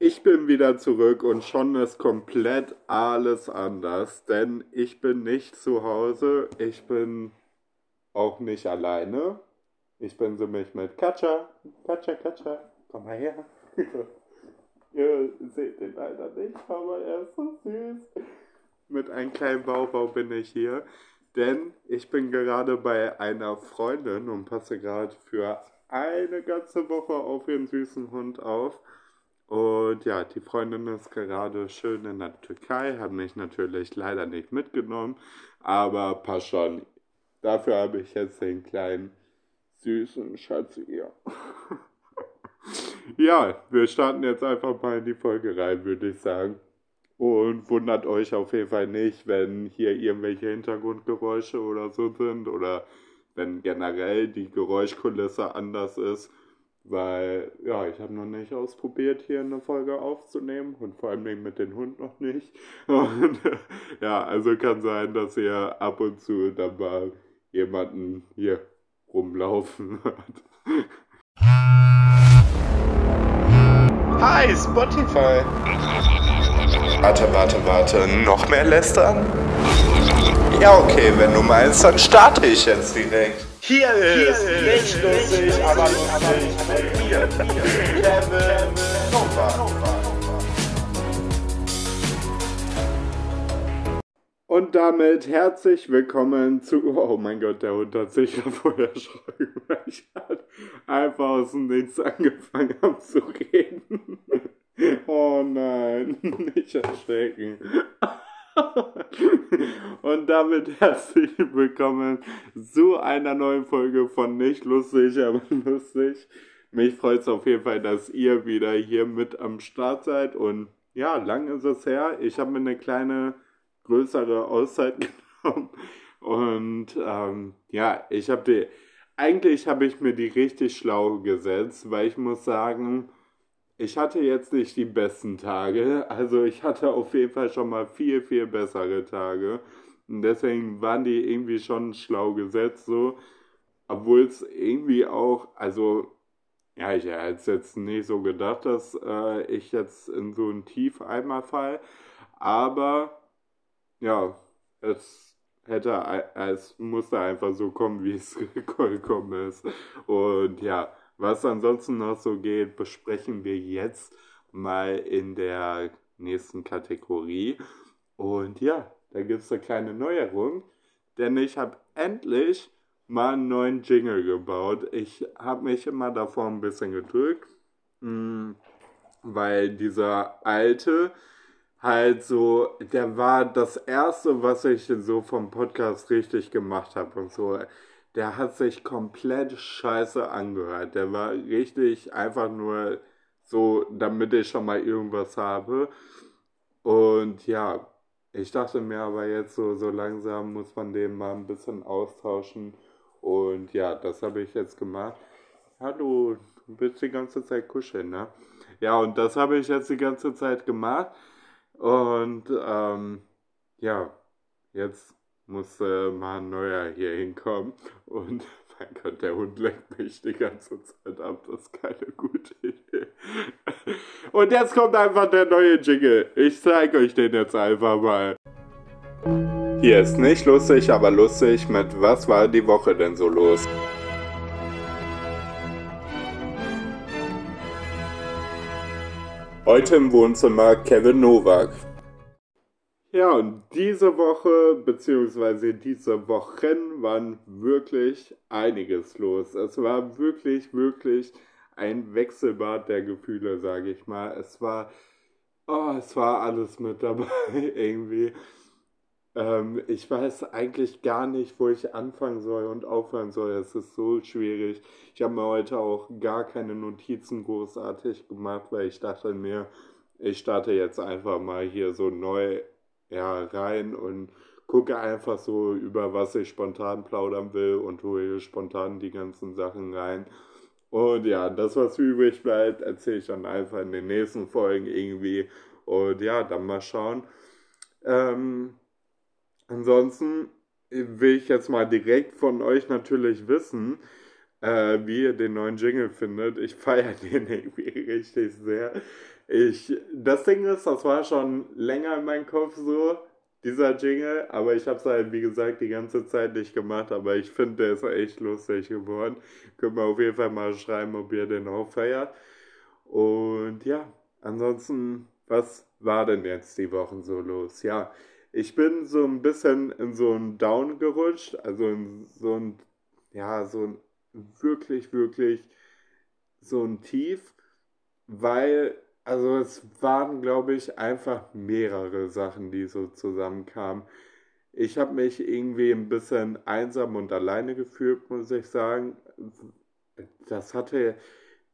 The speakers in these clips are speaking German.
Ich bin wieder zurück und schon ist komplett alles anders, denn ich bin nicht zu Hause, ich bin auch nicht alleine. Ich bin so mich mit Katja. Katja, Katja, komm mal her. Ihr seht den leider nicht, aber er ist so süß. Mit einem kleinen Baubau bin ich hier, denn ich bin gerade bei einer Freundin und passe gerade für eine ganze Woche auf ihren süßen Hund auf. Und ja, die Freundin ist gerade schön in der Türkei, hat mich natürlich leider nicht mitgenommen, aber passt schon. Dafür habe ich jetzt den kleinen süßen Schatz hier. ja, wir starten jetzt einfach mal in die Folge rein, würde ich sagen. Und wundert euch auf jeden Fall nicht, wenn hier irgendwelche Hintergrundgeräusche oder so sind oder wenn generell die Geräuschkulisse anders ist weil, ja, ich habe noch nicht ausprobiert, hier eine Folge aufzunehmen und vor allem mit dem Hund noch nicht. Und ja, also kann sein, dass ihr ab und zu dann mal jemanden hier rumlaufen hört. Hi, Spotify. Warte, warte, warte. Noch mehr lästern? Ja, okay, wenn du meinst, dann starte ich jetzt direkt. Hier ist, nicht lustig, aber lustig mit mir, Kevin Nova. Und damit herzlich willkommen zu. Oh mein Gott, der Hund hat sich ja vorher erschrocken, weil ich einfach aus dem Nichts angefangen habe zu reden. Oh nein, nicht erschrecken. Und damit herzlich willkommen zu einer neuen Folge von Nicht lustig, aber lustig. Mich freut es auf jeden Fall, dass ihr wieder hier mit am Start seid. Und ja, lang ist es her. Ich habe mir eine kleine, größere Auszeit genommen. Und ähm, ja, ich habe die. Eigentlich habe ich mir die richtig schlau gesetzt, weil ich muss sagen, ich hatte jetzt nicht die besten Tage. Also ich hatte auf jeden Fall schon mal viel, viel bessere Tage. Und deswegen waren die irgendwie schon schlau gesetzt, so. Obwohl es irgendwie auch, also, ja, ich hätte es jetzt nicht so gedacht, dass äh, ich jetzt in so ein Tief einmal fall. Aber, ja, es hätte, es musste einfach so kommen, wie es gekommen ist. Und ja, was ansonsten noch so geht, besprechen wir jetzt mal in der nächsten Kategorie. Und ja, da gibt es eine kleine Neuerung, denn ich habe endlich mal einen neuen Jingle gebaut. Ich habe mich immer davor ein bisschen gedrückt, hm, weil dieser alte halt so, der war das erste, was ich so vom Podcast richtig gemacht habe und so der hat sich komplett scheiße angehört. Der war richtig einfach nur so, damit ich schon mal irgendwas habe. Und ja, ich dachte mir aber jetzt so, so langsam muss man den mal ein bisschen austauschen. Und ja, das habe ich jetzt gemacht. Hallo, du willst die ganze Zeit kuscheln, ne? Ja, und das habe ich jetzt die ganze Zeit gemacht. Und ähm, ja, jetzt musste mal ein neuer hier hinkommen. Und mein Gott, der Hund lenkt mich die ganze Zeit ab. Das ist keine gute Idee. Und jetzt kommt einfach der neue Jingle. Ich zeige euch den jetzt einfach mal. Hier ist nicht lustig, aber lustig mit Was war die Woche denn so los? Heute im Wohnzimmer Kevin Nowak. Ja, und diese Woche, beziehungsweise diese Wochen waren wirklich einiges los. Es war wirklich, wirklich ein Wechselbad der Gefühle, sage ich mal. Es war, oh, es war alles mit dabei irgendwie. Ähm, ich weiß eigentlich gar nicht, wo ich anfangen soll und aufhören soll. Es ist so schwierig. Ich habe mir heute auch gar keine Notizen großartig gemacht, weil ich dachte mir, ich starte jetzt einfach mal hier so neu ja, rein und gucke einfach so, über was ich spontan plaudern will und hole spontan die ganzen Sachen rein. Und ja, das, was übrig bleibt, erzähle ich dann einfach in den nächsten Folgen irgendwie. Und ja, dann mal schauen. Ähm, ansonsten will ich jetzt mal direkt von euch natürlich wissen, äh, wie ihr den neuen Jingle findet. Ich feiere den irgendwie richtig sehr. Ich, das Ding ist, das war schon länger in meinem Kopf so, dieser Jingle, aber ich habe es halt, wie gesagt, die ganze Zeit nicht gemacht, aber ich finde, der ist echt lustig geworden. Könnt ihr auf jeden Fall mal schreiben, ob ihr den auch feiert. Und ja, ansonsten, was war denn jetzt die Wochen so los? Ja, ich bin so ein bisschen in so einen Down gerutscht, also in so ein, ja, so ein wirklich, wirklich so ein Tief, weil, also es waren, glaube ich, einfach mehrere Sachen, die so zusammenkamen. Ich habe mich irgendwie ein bisschen einsam und alleine gefühlt, muss ich sagen. Das hatte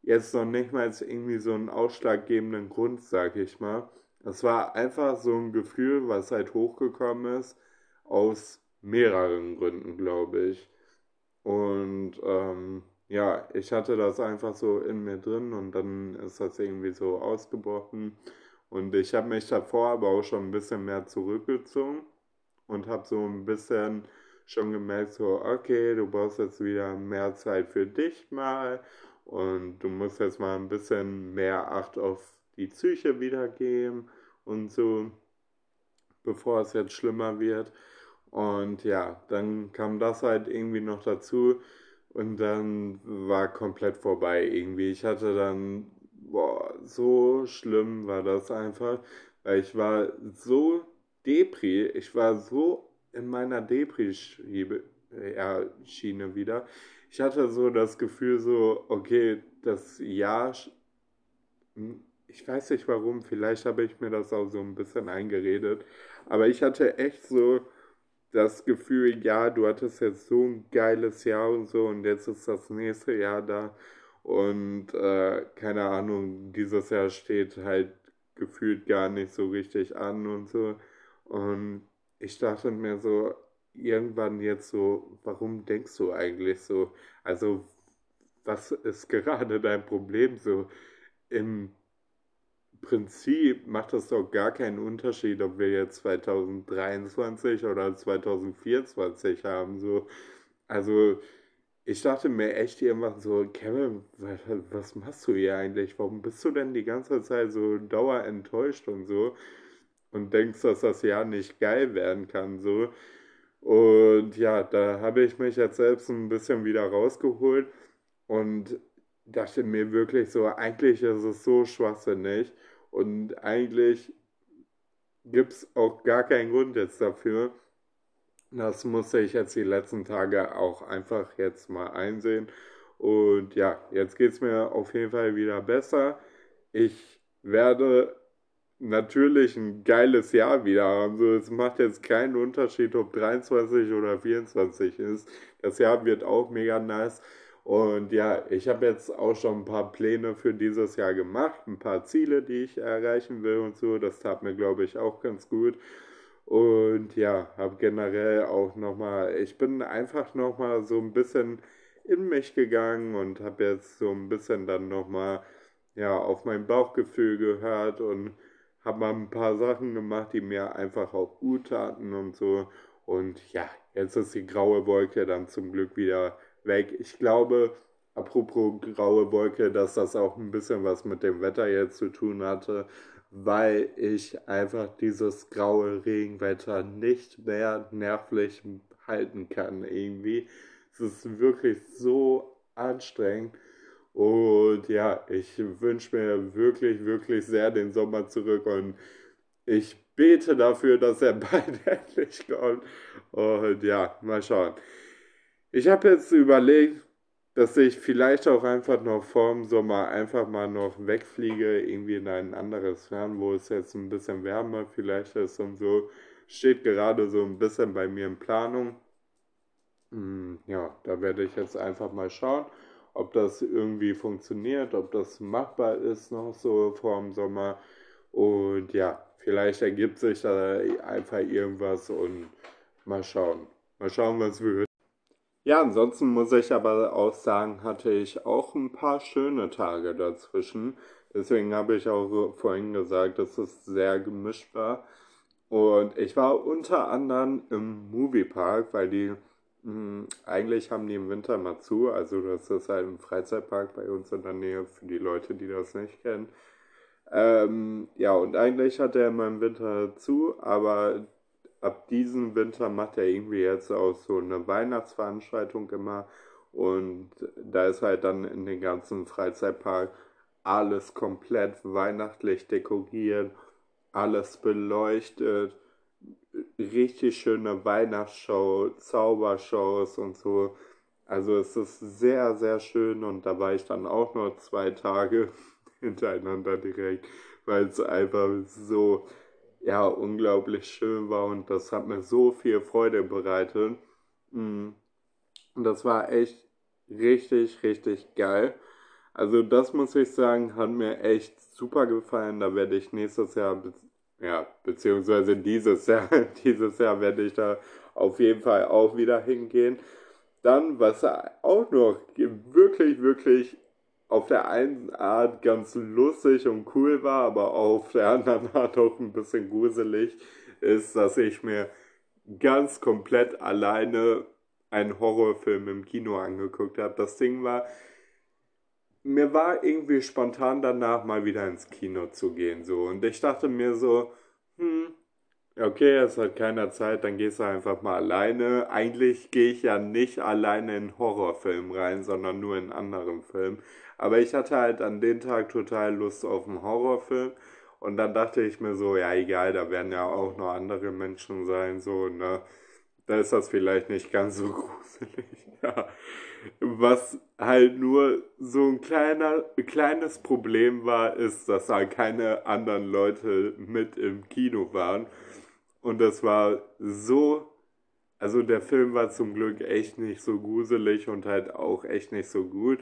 jetzt noch nicht mal irgendwie so einen ausschlaggebenden Grund, sag ich mal. Es war einfach so ein Gefühl, was halt hochgekommen ist, aus mehreren Gründen, glaube ich. Und ähm, ja, ich hatte das einfach so in mir drin und dann ist das irgendwie so ausgebrochen. Und ich habe mich davor aber auch schon ein bisschen mehr zurückgezogen und habe so ein bisschen schon gemerkt, so, okay, du brauchst jetzt wieder mehr Zeit für dich mal und du musst jetzt mal ein bisschen mehr Acht auf die Psyche wiedergeben und so, bevor es jetzt schlimmer wird. Und ja, dann kam das halt irgendwie noch dazu und dann war komplett vorbei irgendwie. Ich hatte dann, boah, so schlimm war das einfach, weil ich war so Depri, ich war so in meiner Depri-Schiene wieder. Ich hatte so das Gefühl so, okay, das Jahr ich weiß nicht warum, vielleicht habe ich mir das auch so ein bisschen eingeredet, aber ich hatte echt so das Gefühl, ja, du hattest jetzt so ein geiles Jahr und so und jetzt ist das nächste Jahr da und äh, keine Ahnung, dieses Jahr steht halt gefühlt gar nicht so richtig an und so und ich dachte mir so, irgendwann jetzt so, warum denkst du eigentlich so? Also, was ist gerade dein Problem so im Prinzip macht das doch gar keinen Unterschied, ob wir jetzt 2023 oder 2024 haben. So. Also ich dachte mir echt irgendwann so, Kevin, was machst du hier eigentlich? Warum bist du denn die ganze Zeit so dauerenttäuscht und so? Und denkst, dass das Jahr nicht geil werden kann, so. Und ja, da habe ich mich jetzt selbst ein bisschen wieder rausgeholt und dachte mir wirklich so, eigentlich ist es so schwachsinnig und eigentlich gibt es auch gar keinen Grund jetzt dafür. Das musste ich jetzt die letzten Tage auch einfach jetzt mal einsehen. Und ja, jetzt geht es mir auf jeden Fall wieder besser. Ich werde natürlich ein geiles Jahr wieder haben. So, es macht jetzt keinen Unterschied, ob 23 oder 24 ist. Das Jahr wird auch mega nice. Und ja, ich habe jetzt auch schon ein paar Pläne für dieses Jahr gemacht, ein paar Ziele, die ich erreichen will und so. Das tat mir, glaube ich, auch ganz gut. Und ja, habe generell auch nochmal, ich bin einfach nochmal so ein bisschen in mich gegangen und habe jetzt so ein bisschen dann nochmal ja, auf mein Bauchgefühl gehört und habe mal ein paar Sachen gemacht, die mir einfach auch gut taten und so. Und ja, jetzt ist die graue Wolke dann zum Glück wieder weg. Ich glaube, apropos graue Wolke, dass das auch ein bisschen was mit dem Wetter jetzt zu tun hatte, weil ich einfach dieses graue Regenwetter nicht mehr nervlich halten kann irgendwie. Es ist wirklich so anstrengend. Und ja, ich wünsche mir wirklich, wirklich sehr den Sommer zurück und ich bete dafür, dass er bald endlich kommt. Und ja, mal schauen. Ich habe jetzt überlegt, dass ich vielleicht auch einfach noch vorm Sommer einfach mal noch wegfliege, irgendwie in ein anderes Fern, wo es jetzt ein bisschen wärmer vielleicht ist und so. Steht gerade so ein bisschen bei mir in Planung. Hm, ja, da werde ich jetzt einfach mal schauen, ob das irgendwie funktioniert, ob das machbar ist noch so vorm Sommer. Und ja, vielleicht ergibt sich da einfach irgendwas und mal schauen. Mal schauen, was wir ja, ansonsten muss ich aber auch sagen, hatte ich auch ein paar schöne Tage dazwischen. Deswegen habe ich auch vorhin gesagt, dass es sehr gemischt war. Und ich war unter anderem im Moviepark, weil die mh, hm, eigentlich haben die im Winter mal zu. Also das ist halt ein Freizeitpark bei uns in der Nähe für die Leute, die das nicht kennen. Ähm, ja, und eigentlich hat er immer im Winter zu, aber ab diesem Winter macht er irgendwie jetzt auch so eine Weihnachtsveranstaltung immer. Und da ist halt dann in den ganzen Freizeitpark alles komplett weihnachtlich dekoriert, alles beleuchtet, richtig schöne Weihnachtsshow, Zaubershows und so. Also es ist sehr, sehr schön und da war ich dann auch noch zwei Tage hintereinander direkt, weil es einfach so, ja, unglaublich schön war und das hat mir so viel Freude bereitet. Mm. Und das war echt richtig, richtig geil. Also das muss ich sagen, hat mir echt super gefallen. Da werde ich nächstes Jahr, ja, beziehungsweise dieses Jahr, dieses Jahr werde ich da auf jeden Fall auch wieder hingehen. Dann, was auch noch wirklich, wirklich auf der einen Art ganz lustig und cool war, aber auf der anderen Art auch ein bisschen gruselig, ist, dass ich mir ganz komplett alleine einen Horrorfilm im Kino angeguckt habe. Das Ding war, mir war irgendwie spontan danach mal wieder ins Kino zu gehen, so. Und ich dachte mir so, hm, okay, es hat keiner Zeit, dann gehst du einfach mal alleine. Eigentlich gehe ich ja nicht alleine in Horrorfilm rein, sondern nur in anderen Filmen. Aber ich hatte halt an dem Tag total Lust auf einen Horrorfilm. Und dann dachte ich mir so, ja egal, da werden ja auch noch andere Menschen sein, so, ne. Da ist das vielleicht nicht ganz so gruselig, ja. Was halt nur so ein kleiner, kleines Problem war, ist, dass da keine anderen Leute mit im Kino waren. Und das war so, also der Film war zum Glück echt nicht so gruselig und halt auch echt nicht so gut.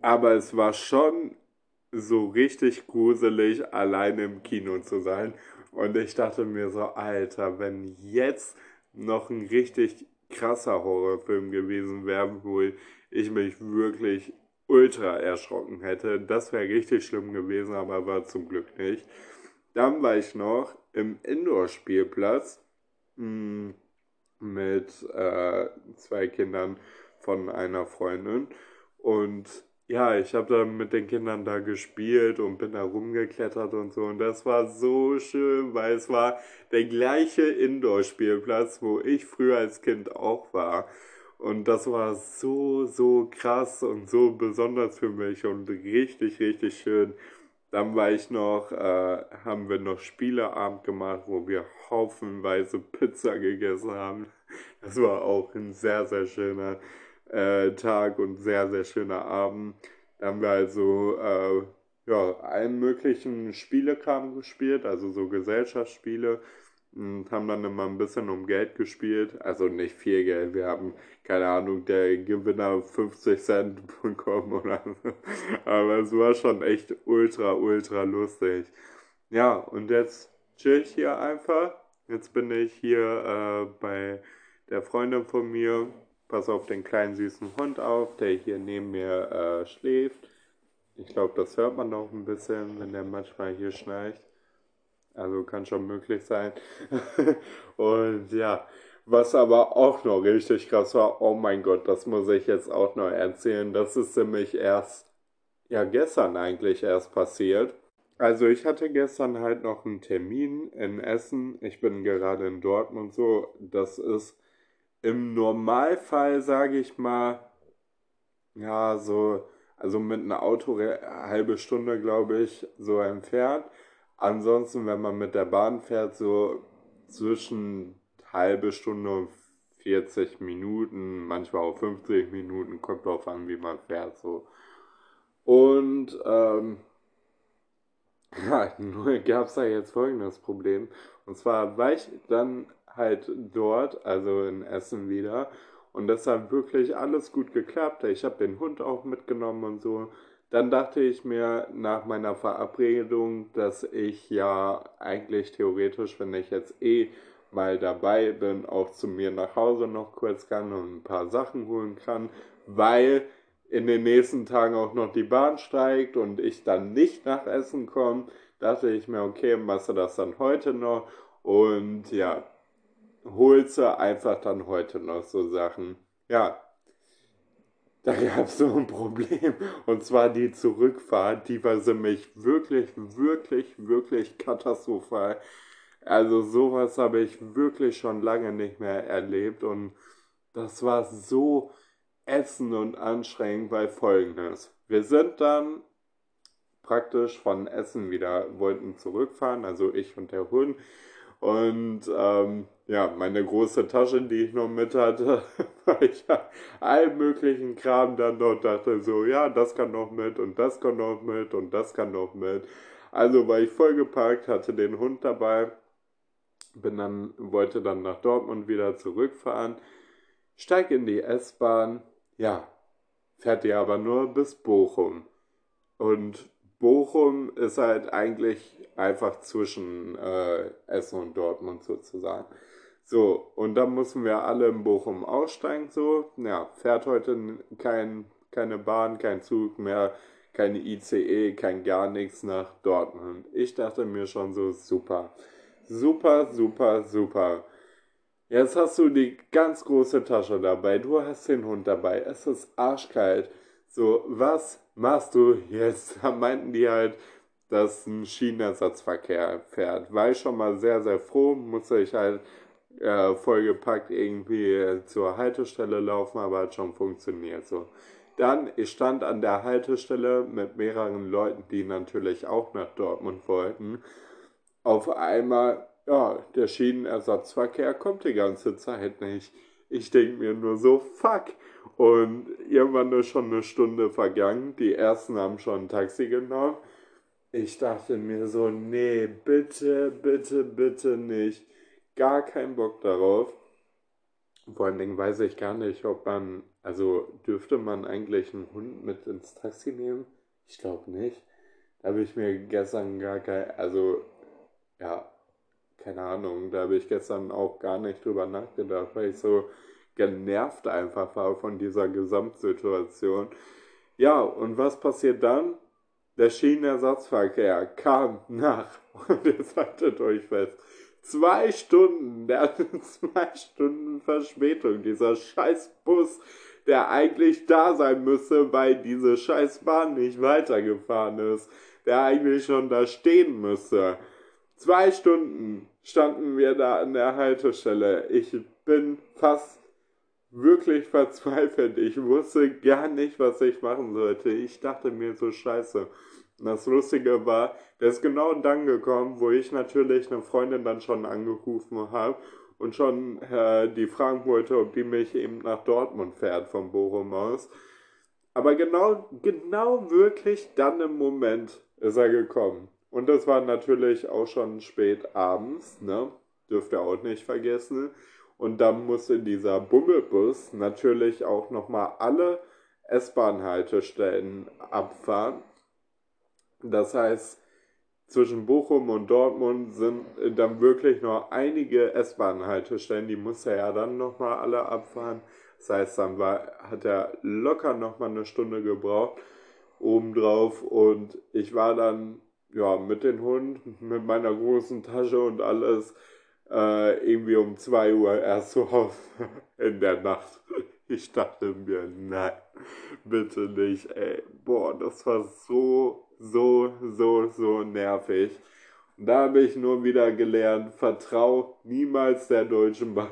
Aber es war schon so richtig gruselig, alleine im Kino zu sein. Und ich dachte mir so, Alter, wenn jetzt noch ein richtig krasser Horrorfilm gewesen wäre, wo ich mich wirklich ultra erschrocken hätte, das wäre richtig schlimm gewesen, aber war zum Glück nicht. Dann war ich noch im Indoor-Spielplatz hm, mit äh, zwei Kindern von einer Freundin. Und ja, ich habe dann mit den Kindern da gespielt und bin da rumgeklettert und so. Und das war so schön, weil es war der gleiche Indoor-Spielplatz, wo ich früher als Kind auch war. Und das war so, so krass und so besonders für mich und richtig, richtig schön. Dann war ich noch, äh, haben wir noch Spieleabend gemacht, wo wir haufenweise Pizza gegessen haben. Das war auch ein sehr, sehr schöner äh, Tag und sehr, sehr schöner Abend. Da haben wir also äh, ja, allen möglichen Spielekram gespielt, also so Gesellschaftsspiele und haben dann immer ein bisschen um Geld gespielt. Also nicht viel Geld. Wir haben, keine Ahnung, der Gewinner 50 Cent bekommen oder so. Aber es war schon echt ultra, ultra lustig. Ja, und jetzt chill ich hier einfach. Jetzt bin ich hier äh, bei der Freundin von mir. Pass auf den kleinen süßen Hund auf, der hier neben mir äh, schläft. Ich glaube, das hört man noch ein bisschen, wenn der manchmal hier schnarcht. Also kann schon möglich sein. und ja, was aber auch noch richtig krass war, oh mein Gott, das muss ich jetzt auch noch erzählen. Das ist nämlich erst, ja, gestern eigentlich erst passiert. Also ich hatte gestern halt noch einen Termin in Essen. Ich bin gerade in Dortmund so. Das ist im Normalfall, sage ich mal, ja, so, also mit einem Auto eine halbe Stunde, glaube ich, so entfernt. Ansonsten, wenn man mit der Bahn fährt, so zwischen halbe Stunde und 40 Minuten, manchmal auch 50 Minuten, kommt drauf an, wie man fährt, so. Und, ähm, ja, nur gab es da jetzt folgendes Problem. Und zwar war ich dann halt dort, also in Essen wieder. Und das hat wirklich alles gut geklappt. Ich habe den Hund auch mitgenommen und so. Dann dachte ich mir nach meiner Verabredung, dass ich ja eigentlich theoretisch, wenn ich jetzt eh mal dabei bin, auch zu mir nach Hause noch kurz kann und ein paar Sachen holen kann, weil in den nächsten Tagen auch noch die Bahn steigt und ich dann nicht nach Essen komme, dachte ich mir, okay, machst du das dann heute noch und ja, holst du einfach dann heute noch so Sachen. Ja, da gab es so ein Problem. Und zwar die Zurückfahrt, die war für mich wirklich, wirklich, wirklich katastrophal. Also sowas habe ich wirklich schon lange nicht mehr erlebt und das war so ätzend und anstrengend, weil folgendes. Wir sind dann praktisch von Essen wieder, wollten zurückfahren, also ich und der Hund. Und ähm, ja, meine große Tasche, die ich noch mit hatte, weil ich ja allen möglichen Kram dann dort dachte, so, ja, das kann noch mit und das kann noch mit und das kann noch mit. Also war ich vollgepackt, hatte den Hund dabei, bin dann, wollte dann nach Dortmund wieder zurückfahren, steig in die S-Bahn, ja, fährt die aber nur bis Bochum. Und Bochum ist halt eigentlich einfach zwischen äh, Essen und Dortmund sozusagen. So, und dann müssen wir alle in Bochum aussteigen, so. Ja, fährt heute kein, keine Bahn, kein Zug mehr, keine ICE, kein gar nichts nach Dortmund. Ich dachte mir schon so, super. Super, super, super. Jetzt hast du die ganz große Tasche dabei, du hast den Hund dabei, es ist arschkalt. So, was machst du jetzt? Da meinten die halt, dass ein Schienenersatzverkehr fährt. War ich schon mal sehr, sehr froh, musste ich halt äh, vollgepackt irgendwie zur Haltestelle laufen, aber hat schon funktioniert so. Dann, ich stand an der Haltestelle mit mehreren Leuten, die natürlich auch nach Dortmund wollten. Auf einmal, ja, der Schienenersatzverkehr kommt die ganze Zeit nicht. Ich denke mir nur so, fuck, und irgendwann ist schon eine Stunde vergangen. Die ersten haben schon ein Taxi genommen. Ich dachte mir so, nee, bitte, bitte, bitte nicht. Gar keinen Bock darauf. Vor allen Dingen weiß ich gar nicht, ob man, also dürfte man eigentlich einen Hund mit ins Taxi nehmen? Ich glaube nicht. Da habe ich mir gestern gar kein, also ja, keine Ahnung, da habe ich gestern auch gar nicht drüber nachgedacht, weil ich so genervt einfach war von dieser Gesamtsituation. Ja, und was passiert dann? Der Schienenersatzverkehr kam nach, und jetzt haltet euch fest, zwei Stunden, der hatte zwei Stunden Verspätung, dieser scheiß Bus, der eigentlich da sein müsste, weil diese scheiß Bahn nicht weitergefahren ist, der eigentlich schon da stehen müsste. Zwei Stunden standen wir da an der Haltestelle. Ich bin fast wirklich verzweifelt. Ich wusste gar nicht, was ich machen sollte. Ich dachte mir so scheiße. Das Lustige war, der ist genau dann gekommen, wo ich natürlich eine Freundin dann schon angerufen habe und schon äh, die fragen wollte, ob die mich eben nach Dortmund fährt vom Bochum aus. Aber genau, genau wirklich dann im Moment ist er gekommen. Und das war natürlich auch schon spät abends, ne? Dürft ihr auch nicht vergessen. Und dann musste dieser Bummelbus natürlich auch nochmal alle S-Bahn-Haltestellen abfahren. Das heißt, zwischen Bochum und Dortmund sind dann wirklich noch einige S-Bahn-Haltestellen, die musste er ja dann nochmal alle abfahren. Das heißt, dann war, hat er locker nochmal eine Stunde gebraucht obendrauf und ich war dann ja mit dem Hund, mit meiner großen Tasche und alles äh, irgendwie um 2 Uhr erst zu Hause in der Nacht. Ich dachte mir, nein, bitte nicht, ey. Boah, das war so, so, so, so nervig. Und da habe ich nur wieder gelernt, vertrau niemals der Deutschen Bahn.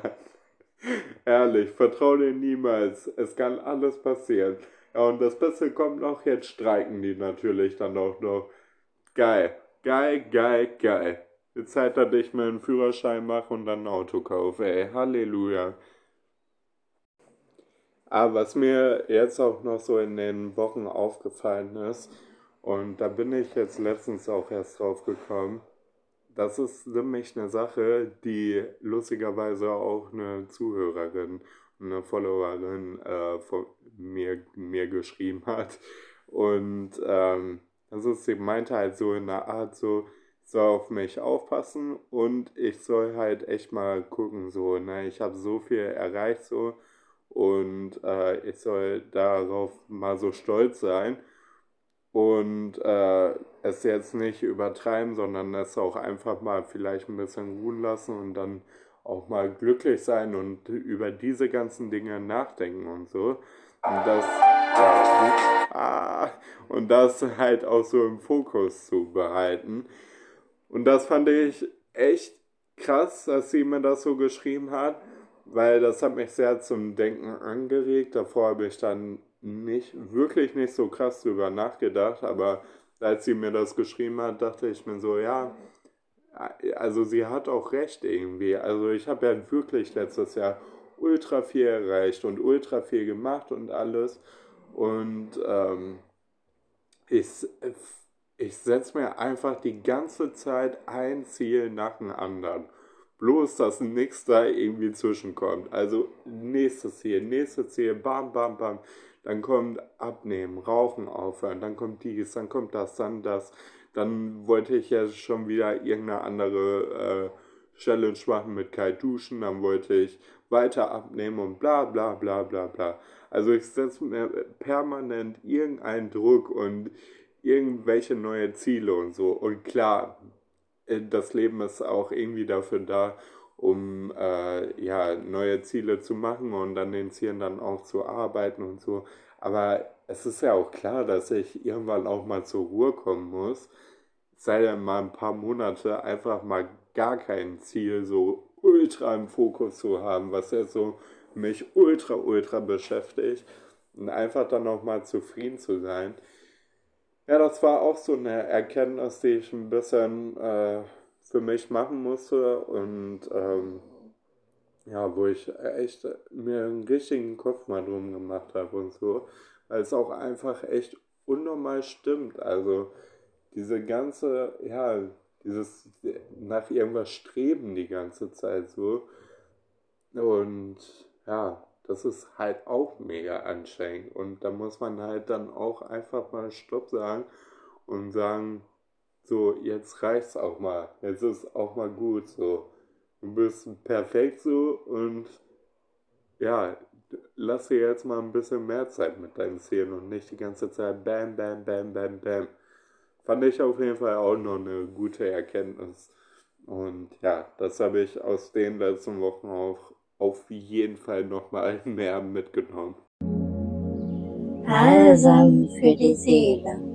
Ehrlich, vertrau dir niemals. Es kann alles passieren. Ja, und das Beste kommt noch, jetzt streiken die natürlich dann auch noch. Geil, geil, geil, geil. Die Zeit, dass ich mir einen Führerschein mache und dann ein Auto kaufe, ey. Halleluja. Aber was mir jetzt auch noch so in den Wochen aufgefallen ist, und da bin ich jetzt letztens auch erst drauf gekommen, das ist nämlich eine Sache, die lustigerweise auch eine Zuhörerin, eine Followerin äh, von mir, mir geschrieben hat. Und ähm, das ist, sie meinte halt so in der Art so, soll auf mich aufpassen und ich soll halt echt mal gucken, so, ne, ich habe so viel erreicht, so, und äh, ich soll darauf mal so stolz sein und äh, es jetzt nicht übertreiben, sondern es auch einfach mal vielleicht ein bisschen ruhen lassen und dann auch mal glücklich sein und über diese ganzen Dinge nachdenken und so. Und das ja, ah, und das halt auch so im Fokus zu behalten. Und das fand ich echt krass, dass sie mir das so geschrieben hat, weil das hat mich sehr zum Denken angeregt. Davor habe ich dann nicht, wirklich nicht so krass drüber nachgedacht, aber als sie mir das geschrieben hat, dachte ich mir so, ja, also sie hat auch recht irgendwie. Also ich habe ja wirklich letztes Jahr ultra viel erreicht und ultra viel gemacht und alles. Und ähm, ich, ich setze mir einfach die ganze Zeit ein Ziel nach dem anderen. Bloß, dass nichts da irgendwie zwischenkommt. Also nächstes Ziel, nächstes Ziel, bam, bam, bam. Dann kommt Abnehmen, Rauchen aufhören, dann kommt dies, dann kommt das, dann das. Dann wollte ich ja schon wieder irgendeine andere äh, Challenge machen mit kalt duschen, dann wollte ich weiter abnehmen und bla bla bla bla bla. Also ich setze mir permanent irgendeinen Druck und irgendwelche neue Ziele und so. Und klar, äh, das Leben ist auch irgendwie dafür da, um äh, ja, neue Ziele zu machen und an den Zielen dann auch zu arbeiten und so. Aber es ist ja auch klar, dass ich irgendwann auch mal zur Ruhe kommen muss. Sei denn mal ein paar Monate einfach mal gar kein Ziel so ultra im Fokus zu haben, was ja so mich ultra, ultra beschäftigt. Und einfach dann auch mal zufrieden zu sein. Ja, das war auch so eine Erkenntnis, die ich ein bisschen äh, für mich machen musste und ähm, ja, wo ich echt mir einen richtigen Kopf mal drum gemacht habe und so, weil es auch einfach echt unnormal stimmt. Also diese ganze, ja, dieses nach irgendwas streben die ganze Zeit so und ja, das ist halt auch mega anstrengend. Und da muss man halt dann auch einfach mal Stopp sagen und sagen, so, jetzt reicht's auch mal. Jetzt ist auch mal gut so. Du bist perfekt so und ja, lass dir jetzt mal ein bisschen mehr Zeit mit deinen Zielen und nicht die ganze Zeit bam, bam, bam, bam, bam. Fand ich auf jeden Fall auch noch eine gute Erkenntnis. Und ja, das habe ich aus den letzten Wochen auch auf jeden Fall nochmal mehr mitgenommen. Balsam für die Seele.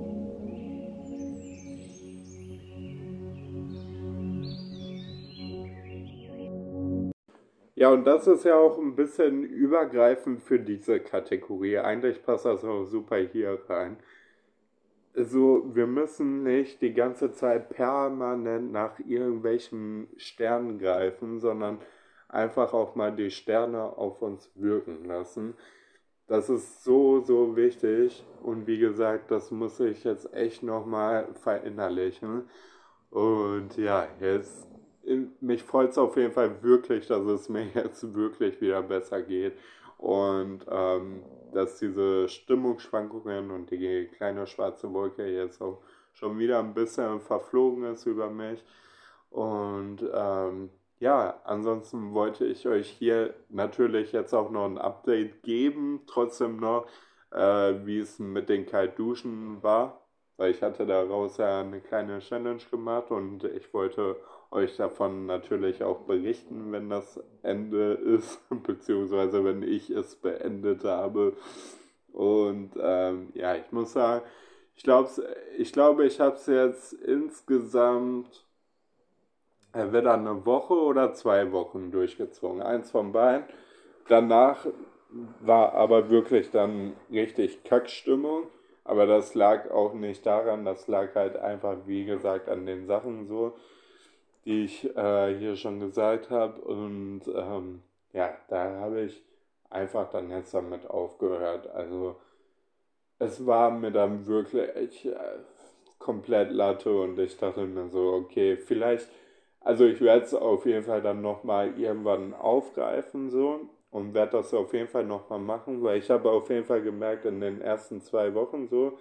Ja, und das ist ja auch ein bisschen übergreifend für diese Kategorie. Eigentlich passt das auch super hier rein. Also, wir müssen nicht die ganze Zeit permanent nach irgendwelchen Sternen greifen, sondern einfach auch mal die Sterne auf uns wirken lassen. Das ist so, so wichtig und wie gesagt, das muss ich jetzt echt nochmal verinnerlichen. Und ja, jetzt, mich freut es auf jeden Fall wirklich, dass es mir jetzt wirklich wieder besser geht und ähm, dass diese Stimmungsschwankungen und die kleine schwarze Wolke jetzt auch schon wieder ein bisschen verflogen ist über mich. Und ähm, ja, ansonsten wollte ich euch hier natürlich jetzt auch noch ein Update geben, trotzdem noch, äh, wie es mit den Kaltduschen war, weil ich hatte daraus ja eine kleine Challenge gemacht und ich wollte euch davon natürlich auch berichten, wenn das Ende ist, beziehungsweise wenn ich es beendet habe. Und ähm, ja, ich muss sagen, ich glaube, ich, glaub, ich habe es jetzt insgesamt er wird dann eine Woche oder zwei Wochen durchgezogen. Eins von beiden. Danach war aber wirklich dann richtig Kackstimmung. Aber das lag auch nicht daran, das lag halt einfach, wie gesagt, an den Sachen so, die ich äh, hier schon gesagt habe. Und ähm, ja, da habe ich einfach dann jetzt damit aufgehört. Also es war mir dann wirklich äh, komplett Latte und ich dachte mir so, okay, vielleicht also ich werde es auf jeden Fall dann nochmal irgendwann aufgreifen so und werde das auf jeden Fall nochmal machen, weil ich habe auf jeden Fall gemerkt in den ersten zwei Wochen so,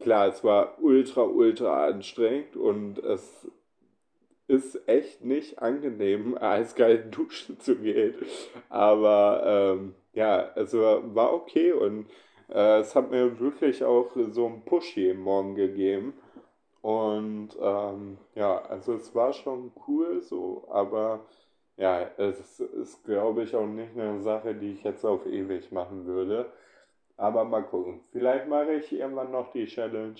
klar, es war ultra, ultra anstrengend und es ist echt nicht angenehm, eiskalt duschen zu gehen. Aber ähm, ja, es war, war okay und äh, es hat mir wirklich auch so einen Push jeden Morgen gegeben. Und ähm, ja, also es war schon cool so, aber ja, es ist, glaube ich, auch nicht eine Sache, die ich jetzt auf ewig machen würde. Aber mal gucken. Vielleicht mache ich irgendwann noch die Challenge.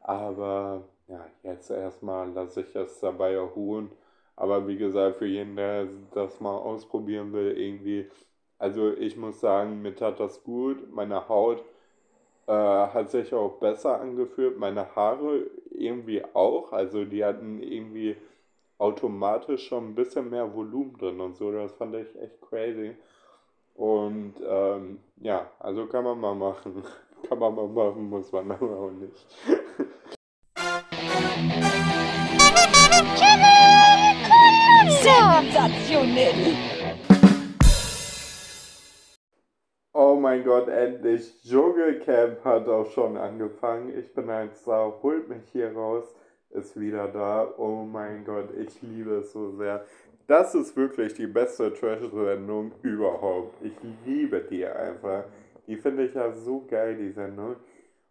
Aber ja, jetzt erstmal lasse ich es dabei erholen. Aber wie gesagt, für jeden, der das mal ausprobieren will, irgendwie, also ich muss sagen, mir tat das gut. Meine Haut äh, hat sich auch besser angefühlt. Meine Haare irgendwie auch. Also die hatten irgendwie automatisch schon ein bisschen mehr Volumen drin und so. Das fand ich echt crazy. Und ähm, ja, also kann man mal machen. kann man mal machen, muss man aber auch nicht. Sensationell! Mein Gott, endlich. Dschungelcamp hat auch schon angefangen. Ich bin ein Star, holt mich hier raus, ist wieder da. Oh mein Gott, ich liebe es so sehr. Das ist wirklich die beste Trash-Sendung überhaupt. Ich liebe die einfach. Die finde ich ja so geil, die Sendung.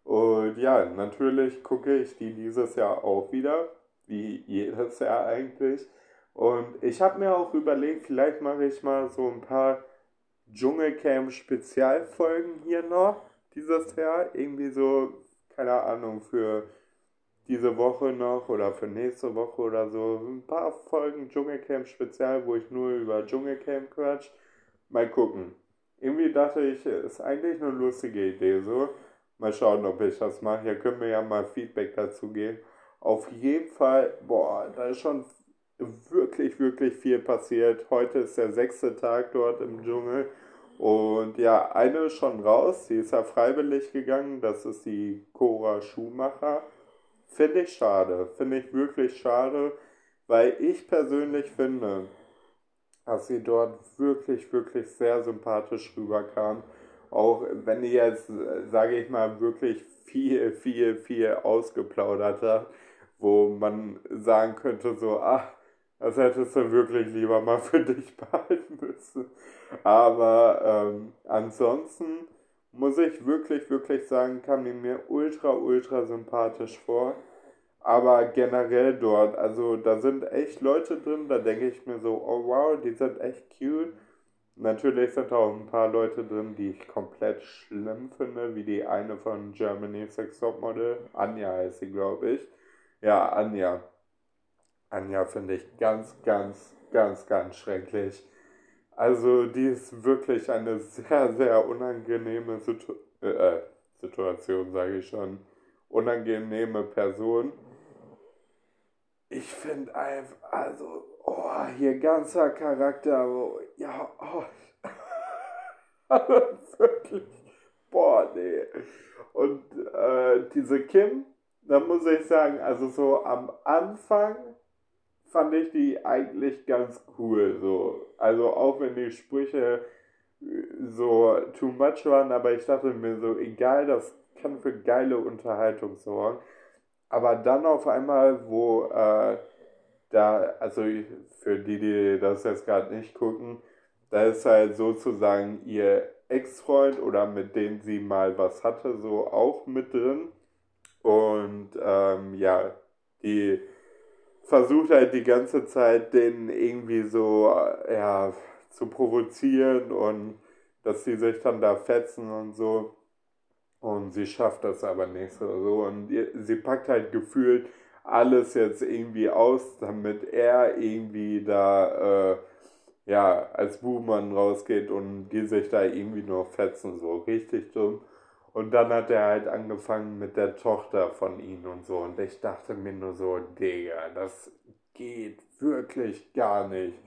Und ja, natürlich gucke ich die dieses Jahr auch wieder, wie jedes Jahr eigentlich. Und ich habe mir auch überlegt, vielleicht mache ich mal so ein paar Dschungelcamp-Spezialfolgen hier noch dieses Jahr. Irgendwie so, keine Ahnung, für diese Woche noch oder für nächste Woche oder so. Ein paar Folgen Dschungelcamp-Spezial, wo ich nur über Dschungelcamp quatsch. Mal gucken. Irgendwie dachte ich, ist eigentlich eine lustige Idee so. Mal schauen, ob ich das mache. Hier können wir ja mal Feedback dazu geben. Auf jeden Fall, boah, da ist schon wirklich, wirklich viel passiert. Heute ist der sechste Tag dort im Dschungel. Und ja, eine ist schon raus. Sie ist ja freiwillig gegangen. Das ist die Cora Schumacher. Finde ich schade. Finde ich wirklich schade. Weil ich persönlich finde, dass sie dort wirklich, wirklich sehr sympathisch rüberkam. Auch wenn die jetzt, sage ich mal, wirklich viel, viel, viel ausgeplaudert hat, wo man sagen könnte, so, ach, das hättest du wirklich lieber mal für dich behalten müssen. Aber ähm, ansonsten muss ich wirklich, wirklich sagen, kam die mir ultra, ultra sympathisch vor. Aber generell dort, also da sind echt Leute drin, da denke ich mir so, oh wow, die sind echt cute. Natürlich sind auch ein paar Leute drin, die ich komplett schlimm finde, wie die eine von Germany Sex Topmodel. Anja heißt sie, glaube ich. Ja, Anja. Anja finde ich ganz, ganz, ganz, ganz schrecklich. Also die ist wirklich eine sehr, sehr unangenehme Situ äh, Situation, sage ich schon. Unangenehme Person. Ich finde einfach, also, oh, hier ganzer Charakter, wo, ja, oh. wirklich, boah, nee. Und äh, diese Kim, da muss ich sagen, also so am Anfang fand ich die eigentlich ganz cool. So. Also auch wenn die Sprüche so too much waren, aber ich dachte mir so, egal, das kann für geile Unterhaltung sorgen. Aber dann auf einmal, wo äh, da, also für die, die das jetzt gerade nicht gucken, da ist halt sozusagen ihr Ex-Freund oder mit dem sie mal was hatte, so auch mit drin. Und ähm, ja, die versucht halt die ganze Zeit, den irgendwie so, äh, ja, zu provozieren und dass sie sich dann da fetzen und so. Und sie schafft das aber nicht so. Und sie packt halt gefühlt alles jetzt irgendwie aus, damit er irgendwie da, äh, ja, als Buhmann rausgeht und die sich da irgendwie nur fetzen, so richtig dumm. Und dann hat er halt angefangen mit der Tochter von ihnen und so. Und ich dachte mir nur so, Digga, das geht wirklich gar nicht.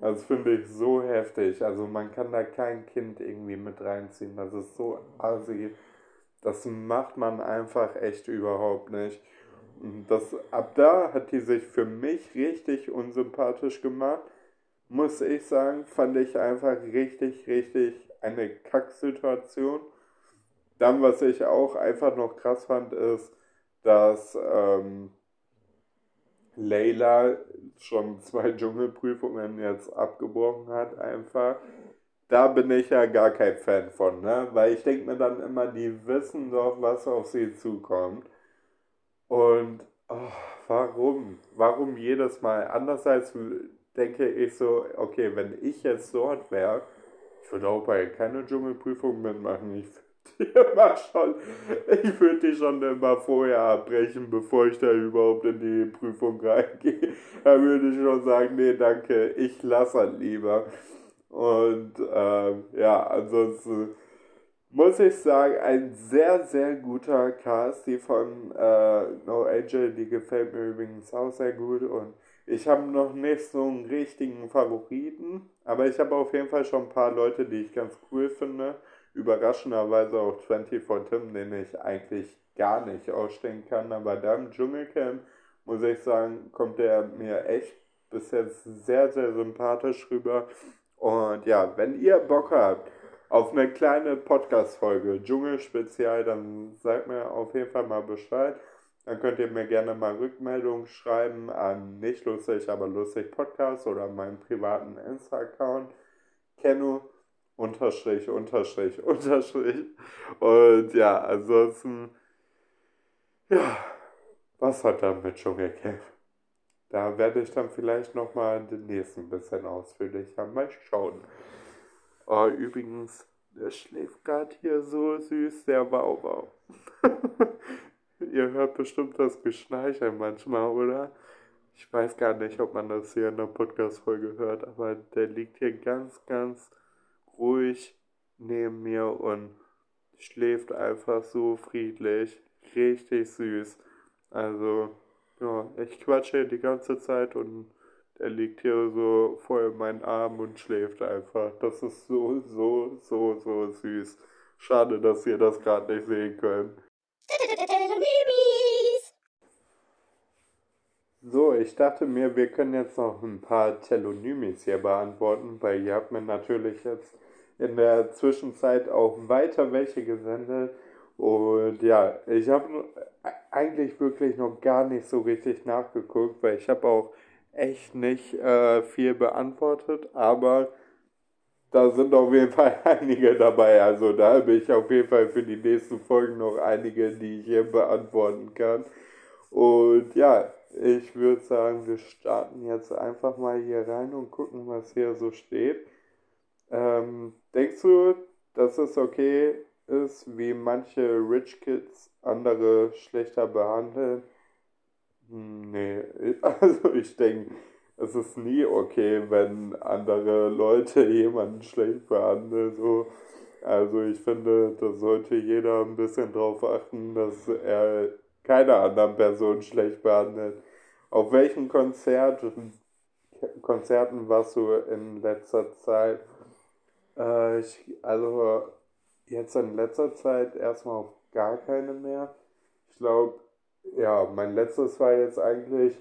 Das finde ich so heftig. Also man kann da kein Kind irgendwie mit reinziehen. Das ist so assi. Das macht man einfach echt überhaupt nicht. Das, ab da hat die sich für mich richtig unsympathisch gemacht. Muss ich sagen, fand ich einfach richtig, richtig eine Kacksituation. Dann, was ich auch einfach noch krass fand, ist, dass ähm, Layla schon zwei Dschungelprüfungen jetzt abgebrochen hat, einfach. Da bin ich ja gar kein Fan von, ne? Weil ich denke mir dann immer, die wissen doch, was auf sie zukommt. Und oh, warum? Warum jedes Mal? Andererseits denke ich so, okay, wenn ich jetzt dort wäre, ich würde auch bei keine Dschungelprüfung mitmachen. Ich immer schon, ich würde die schon immer vorher abbrechen, bevor ich da überhaupt in die Prüfung reingehe. Da würde ich schon sagen, nee, danke, ich lasse halt lieber. Und ähm, ja, ansonsten muss ich sagen, ein sehr, sehr guter Cast. Die von äh, No Angel, die gefällt mir übrigens auch sehr gut. Und ich habe noch nicht so einen richtigen Favoriten, aber ich habe auf jeden Fall schon ein paar Leute, die ich ganz cool finde. Überraschenderweise auch 24 Tim, den ich eigentlich gar nicht ausstehen kann. Aber da im Dschungelcamp, muss ich sagen, kommt der mir echt bis jetzt sehr, sehr sympathisch rüber. Und ja, wenn ihr Bock habt auf eine kleine Podcast-Folge, Dschungel-Spezial, dann sagt mir auf jeden Fall mal Bescheid. Dann könnt ihr mir gerne mal Rückmeldungen schreiben an nicht lustig, aber lustig Podcast oder meinen privaten Insta-Account. Kenno unterstrich, unterstrich, unterstrich. Und ja, ansonsten, ja, was hat er mit Dschungelcamp? Da werde ich dann vielleicht nochmal demnächst ein bisschen ausführlicher mal schauen. Oh, übrigens, der schläft gerade hier so süß, der Baubau. Ihr hört bestimmt das Geschnarche manchmal, oder? Ich weiß gar nicht, ob man das hier in der Podcast-Folge hört, aber der liegt hier ganz, ganz ruhig neben mir und schläft einfach so friedlich. Richtig süß. Also, ja, ich quatsche die ganze Zeit und er liegt hier so voll in meinen Arm und schläft einfach. Das ist so, so, so, so süß. Schade, dass ihr das gerade nicht sehen könnt. So, ich dachte mir, wir können jetzt noch ein paar Telonymis hier beantworten, weil ihr habt mir natürlich jetzt in der Zwischenzeit auch weiter welche gesendet. Und ja, ich habe eigentlich wirklich noch gar nicht so richtig nachgeguckt, weil ich habe auch echt nicht äh, viel beantwortet, aber da sind auf jeden Fall einige dabei. Also da habe ich auf jeden Fall für die nächsten Folgen noch einige, die ich hier beantworten kann. Und ja, ich würde sagen, wir starten jetzt einfach mal hier rein und gucken, was hier so steht. Ähm, denkst du, dass es okay ist, wie manche Rich Kids andere schlechter behandeln? Nee, also ich denke, es ist nie okay, wenn andere Leute jemanden schlecht behandeln. So. Also ich finde, da sollte jeder ein bisschen drauf achten, dass er keine anderen Person schlecht behandelt. Auf welchen Konzerten, Konzerten warst du in letzter Zeit? Äh, ich, also jetzt in letzter Zeit erstmal auf gar keine mehr. Ich glaube, ja, mein letztes war jetzt eigentlich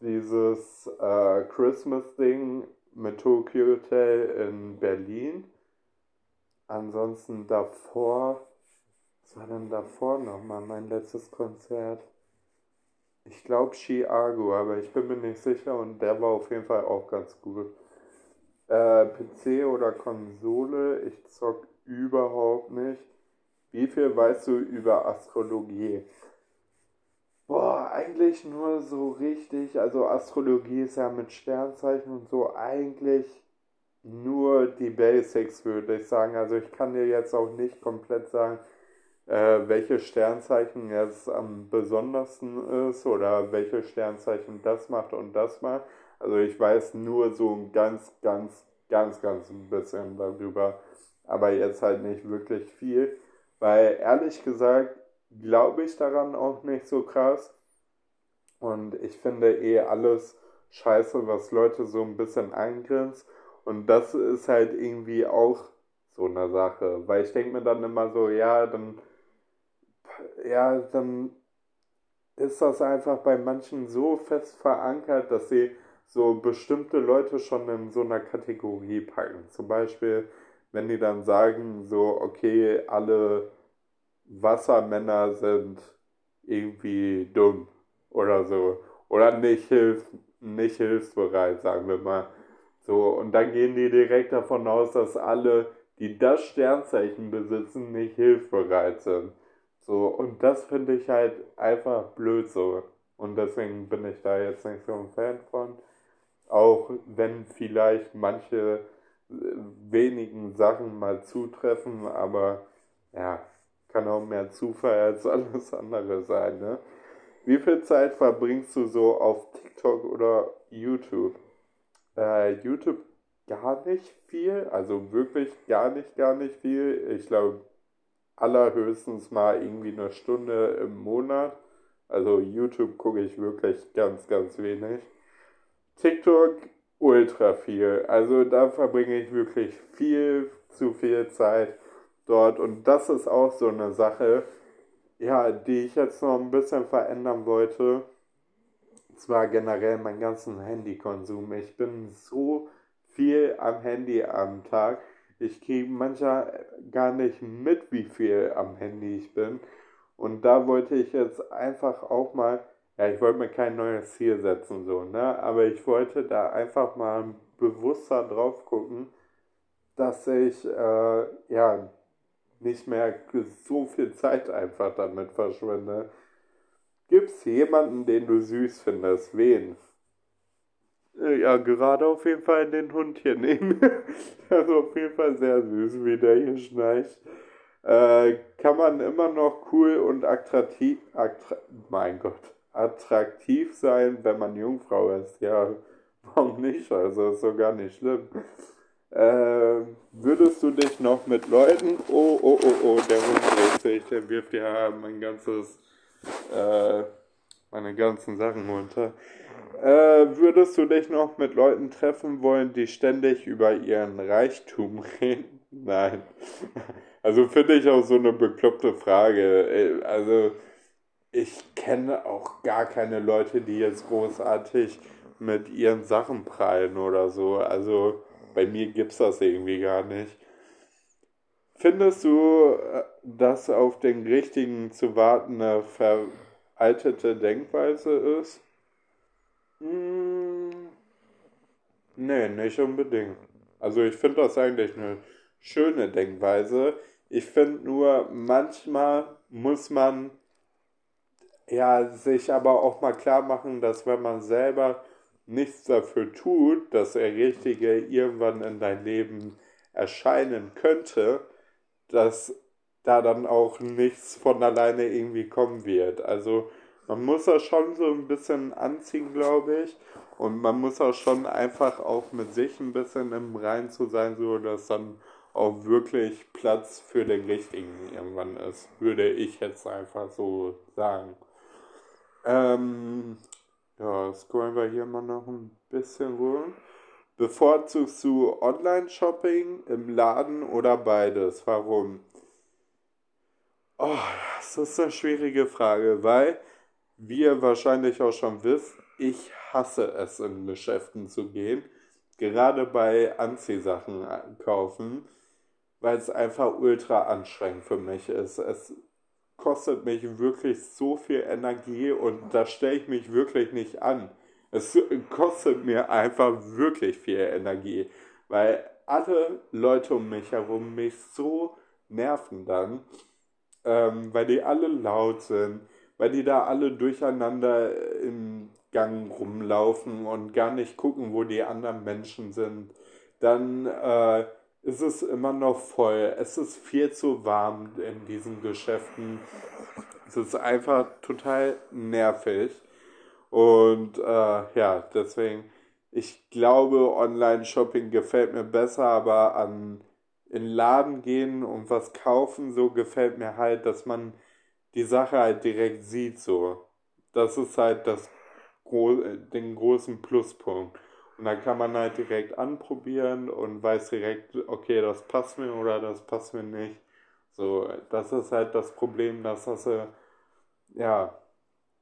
dieses äh, Christmas-Ding mit Tokyo Hotel in Berlin. Ansonsten davor, was war denn davor nochmal mein letztes Konzert? Ich glaube Chiago, aber ich bin mir nicht sicher und der war auf jeden Fall auch ganz gut. Äh, PC oder Konsole, ich zock überhaupt nicht. Wie viel weißt du über Astrologie? Boah, eigentlich nur so richtig. Also Astrologie ist ja mit Sternzeichen und so eigentlich nur die Basics, würde ich sagen. Also ich kann dir jetzt auch nicht komplett sagen, äh, welche Sternzeichen jetzt am besondersten ist oder welche Sternzeichen das macht und das macht. Also ich weiß nur so ein ganz, ganz, ganz, ganz ein bisschen darüber, aber jetzt halt nicht wirklich viel, weil ehrlich gesagt glaube ich daran auch nicht so krass. Und ich finde eh alles scheiße, was Leute so ein bisschen eingrenzt. Und das ist halt irgendwie auch so eine Sache. Weil ich denke mir dann immer so, ja, dann, ja, dann ist das einfach bei manchen so fest verankert, dass sie so bestimmte Leute schon in so einer Kategorie packen. Zum Beispiel, wenn die dann sagen, so, okay, alle Wassermänner sind irgendwie dumm oder so. Oder nicht, hilf, nicht hilfsbereit, sagen wir mal. So, und dann gehen die direkt davon aus, dass alle, die das Sternzeichen besitzen, nicht hilfsbereit sind. So, und das finde ich halt einfach blöd so. Und deswegen bin ich da jetzt nicht so ein Fan von. Auch wenn vielleicht manche äh, wenigen Sachen mal zutreffen, aber ja, kann auch mehr Zufall als alles andere sein, ne? Wie viel Zeit verbringst du so auf TikTok oder YouTube? Äh, YouTube gar nicht viel, also wirklich gar nicht, gar nicht viel. Ich glaube, allerhöchstens mal irgendwie eine Stunde im Monat. Also YouTube gucke ich wirklich ganz, ganz wenig. TikTok ultra viel. Also da verbringe ich wirklich viel zu viel Zeit dort. Und das ist auch so eine Sache, ja, die ich jetzt noch ein bisschen verändern wollte. Zwar generell meinen ganzen Handykonsum. Ich bin so viel am Handy am Tag. Ich kriege manchmal gar nicht mit, wie viel am Handy ich bin. Und da wollte ich jetzt einfach auch mal, ja, ich wollte mir kein neues Ziel setzen, so, ne? Aber ich wollte da einfach mal bewusster drauf gucken, dass ich, äh, ja, nicht mehr so viel Zeit einfach damit verschwende. Gibt es jemanden, den du süß findest? Wen? Äh, ja, gerade auf jeden Fall den Hund hier nehmen. also auf jeden Fall sehr süß, wie der hier schnarcht. Äh, kann man immer noch cool und attraktiv, attra mein Gott, attraktiv sein, wenn man Jungfrau ist. Ja, warum nicht? Also ist so gar nicht schlimm. Äh, würdest du dich noch mit Leuten, oh, oh, oh, oh, der Hund dreht sich, der wirft ja mein ganzes, äh, meine ganzen Sachen runter. Äh, würdest du dich noch mit Leuten treffen wollen, die ständig über ihren Reichtum reden? Nein. Also finde ich auch so eine bekloppte Frage. Äh, also ich kenne auch gar keine Leute, die jetzt großartig mit ihren Sachen prallen oder so. Also bei mir gibt es das irgendwie gar nicht. Findest du, äh, dass auf den richtigen zu warten eine veraltete Denkweise ist? Hm, nee, nicht unbedingt. Also ich finde das eigentlich eine schöne Denkweise. Ich finde nur, manchmal muss man ja sich aber auch mal klar machen, dass wenn man selber nichts dafür tut, dass der Richtige irgendwann in dein Leben erscheinen könnte, dass da dann auch nichts von alleine irgendwie kommen wird. Also man muss das schon so ein bisschen anziehen, glaube ich. Und man muss auch schon einfach auch mit sich ein bisschen im Rein zu sein, so dass dann auch wirklich Platz für den Richtigen irgendwann ist, würde ich jetzt einfach so sagen. Ähm, ja, scrollen wir hier mal noch ein bisschen rum. Bevorzugst du Online-Shopping im Laden oder beides? Warum? Oh, das ist eine schwierige Frage, weil wie ihr wahrscheinlich auch schon wisst, ich hasse es, in Geschäften zu gehen. Gerade bei Anziehsachen kaufen, weil es einfach ultra anstrengend für mich ist. Es kostet mich wirklich so viel Energie und da stelle ich mich wirklich nicht an. Es kostet mir einfach wirklich viel Energie, weil alle Leute um mich herum mich so nerven dann, ähm, weil die alle laut sind weil die da alle durcheinander im Gang rumlaufen und gar nicht gucken, wo die anderen Menschen sind, dann äh, ist es immer noch voll. Es ist viel zu warm in diesen Geschäften. Es ist einfach total nervig. Und äh, ja, deswegen, ich glaube, Online-Shopping gefällt mir besser, aber an in Laden gehen und was kaufen, so gefällt mir halt, dass man die Sache halt direkt sieht so. Das ist halt das den großen Pluspunkt. Und dann kann man halt direkt anprobieren und weiß direkt, okay, das passt mir oder das passt mir nicht. So, das ist halt das Problem, dass das, ja,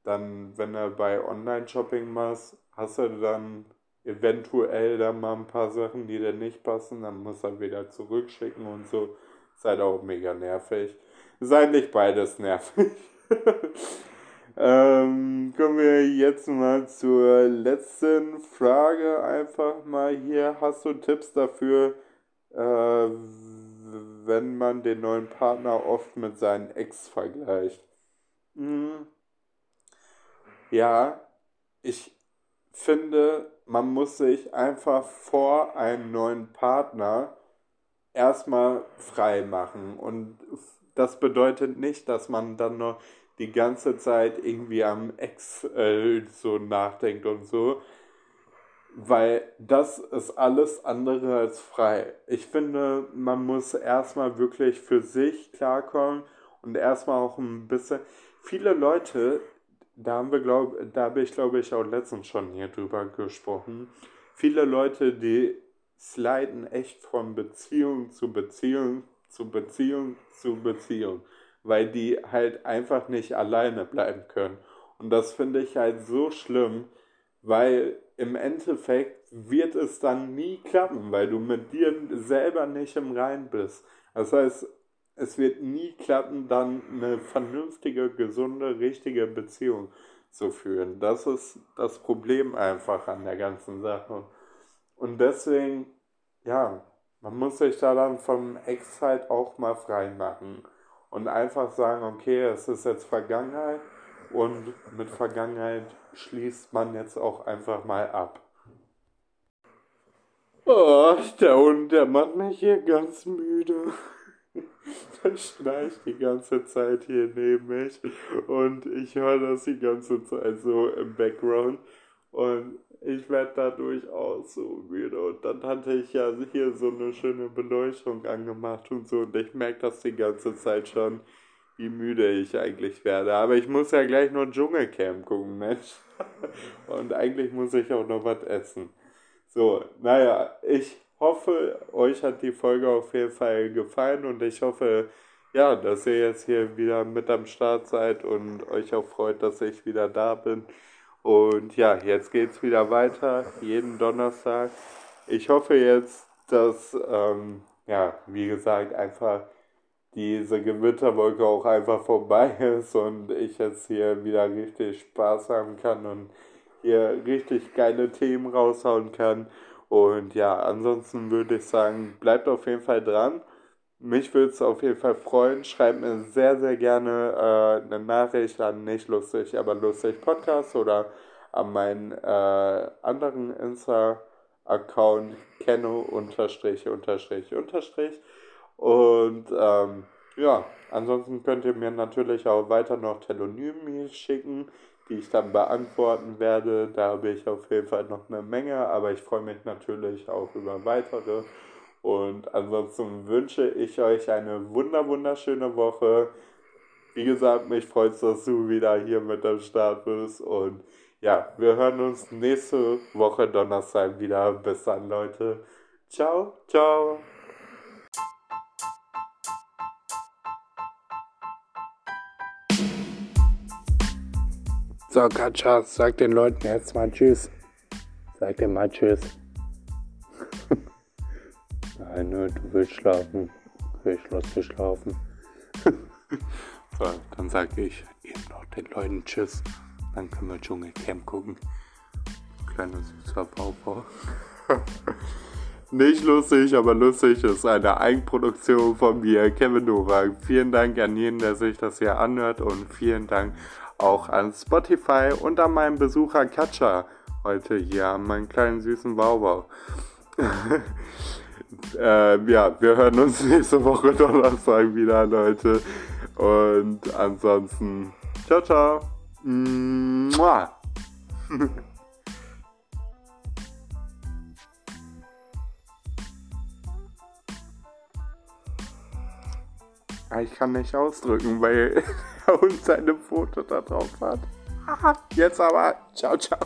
dann, wenn du bei Online-Shopping machst, hast du dann eventuell dann mal ein paar Sachen, die dir nicht passen, dann musst du halt wieder zurückschicken und so. Ist halt auch mega nervig ist eigentlich beides nervig. ähm, kommen wir jetzt mal zur letzten Frage einfach mal hier. Hast du Tipps dafür, äh, wenn man den neuen Partner oft mit seinen Ex vergleicht? Hm. Ja, ich finde, man muss sich einfach vor einem neuen Partner erstmal frei machen und das bedeutet nicht, dass man dann noch die ganze Zeit irgendwie am Ex äh, so nachdenkt und so, weil das ist alles andere als frei. Ich finde, man muss erstmal wirklich für sich klarkommen und erstmal auch ein bisschen. Viele Leute, da haben wir glaub, da habe ich glaube ich auch letztens schon hier drüber gesprochen. Viele Leute, die sliden echt von Beziehung zu Beziehung zu Beziehung zu Beziehung, weil die halt einfach nicht alleine bleiben können. Und das finde ich halt so schlimm, weil im Endeffekt wird es dann nie klappen, weil du mit dir selber nicht im Rein bist. Das heißt, es wird nie klappen, dann eine vernünftige, gesunde, richtige Beziehung zu führen. Das ist das Problem einfach an der ganzen Sache. Und deswegen, ja, man muss sich da dann vom Ex halt auch mal frei machen und einfach sagen, okay, es ist jetzt Vergangenheit und mit Vergangenheit schließt man jetzt auch einfach mal ab. Oh, der Hund, der macht mich hier ganz müde. Der schnarcht die ganze Zeit hier neben mich und ich höre das die ganze Zeit so im Background und ich werde dadurch auch so müde. Und dann hatte ich ja hier so eine schöne Beleuchtung angemacht und so und ich merke das die ganze Zeit schon wie müde ich eigentlich werde. Aber ich muss ja gleich noch Dschungelcamp gucken, Mensch. Und eigentlich muss ich auch noch was essen. So, naja, ich hoffe, euch hat die Folge auf jeden Fall gefallen und ich hoffe, ja, dass ihr jetzt hier wieder mit am Start seid und euch auch freut, dass ich wieder da bin. Und ja, jetzt geht's wieder weiter, jeden Donnerstag. Ich hoffe jetzt, dass, ähm, ja, wie gesagt, einfach diese Gewitterwolke auch einfach vorbei ist und ich jetzt hier wieder richtig Spaß haben kann und hier richtig geile Themen raushauen kann. Und ja, ansonsten würde ich sagen, bleibt auf jeden Fall dran. Mich würde es auf jeden Fall freuen. Schreibt mir sehr, sehr gerne äh, eine Nachricht an nicht lustig, aber lustig Podcast oder an meinen äh, anderen Insta-Account kenno unterstrich unterstrich unterstrich. Und ähm, ja, ansonsten könnt ihr mir natürlich auch weiter noch Telonyme schicken, die ich dann beantworten werde. Da habe ich auf jeden Fall noch eine Menge, aber ich freue mich natürlich auch über weitere. Und ansonsten wünsche ich euch eine wunder wunderschöne Woche. Wie gesagt, mich freut es, dass du wieder hier mit am Start bist. Und ja, wir hören uns nächste Woche Donnerstag wieder. Bis dann, Leute. Ciao, ciao. So, Katja, sag den Leuten jetzt mal Tschüss. Sag dir mal Tschüss. Nur du willst schlafen. Ich lass dich schlafen. so, dann sag ich eben noch den Leuten Tschüss. Dann können wir Dschungelcamp gucken. Kleiner süßer Baubau. Nicht lustig, aber lustig ist eine Eigenproduktion von mir, Kevin Novak. Vielen Dank an jeden, der sich das hier anhört und vielen Dank auch an Spotify und an meinen Besucher Katja heute hier, an meinen kleinen süßen Baubau. äh, ja, wir hören uns nächste Woche Donnerstag wieder, Leute. Und ansonsten, ciao, ciao. Mua. ich kann nicht ausdrücken, weil und seine Foto da drauf hat. Jetzt aber. Ciao, ciao.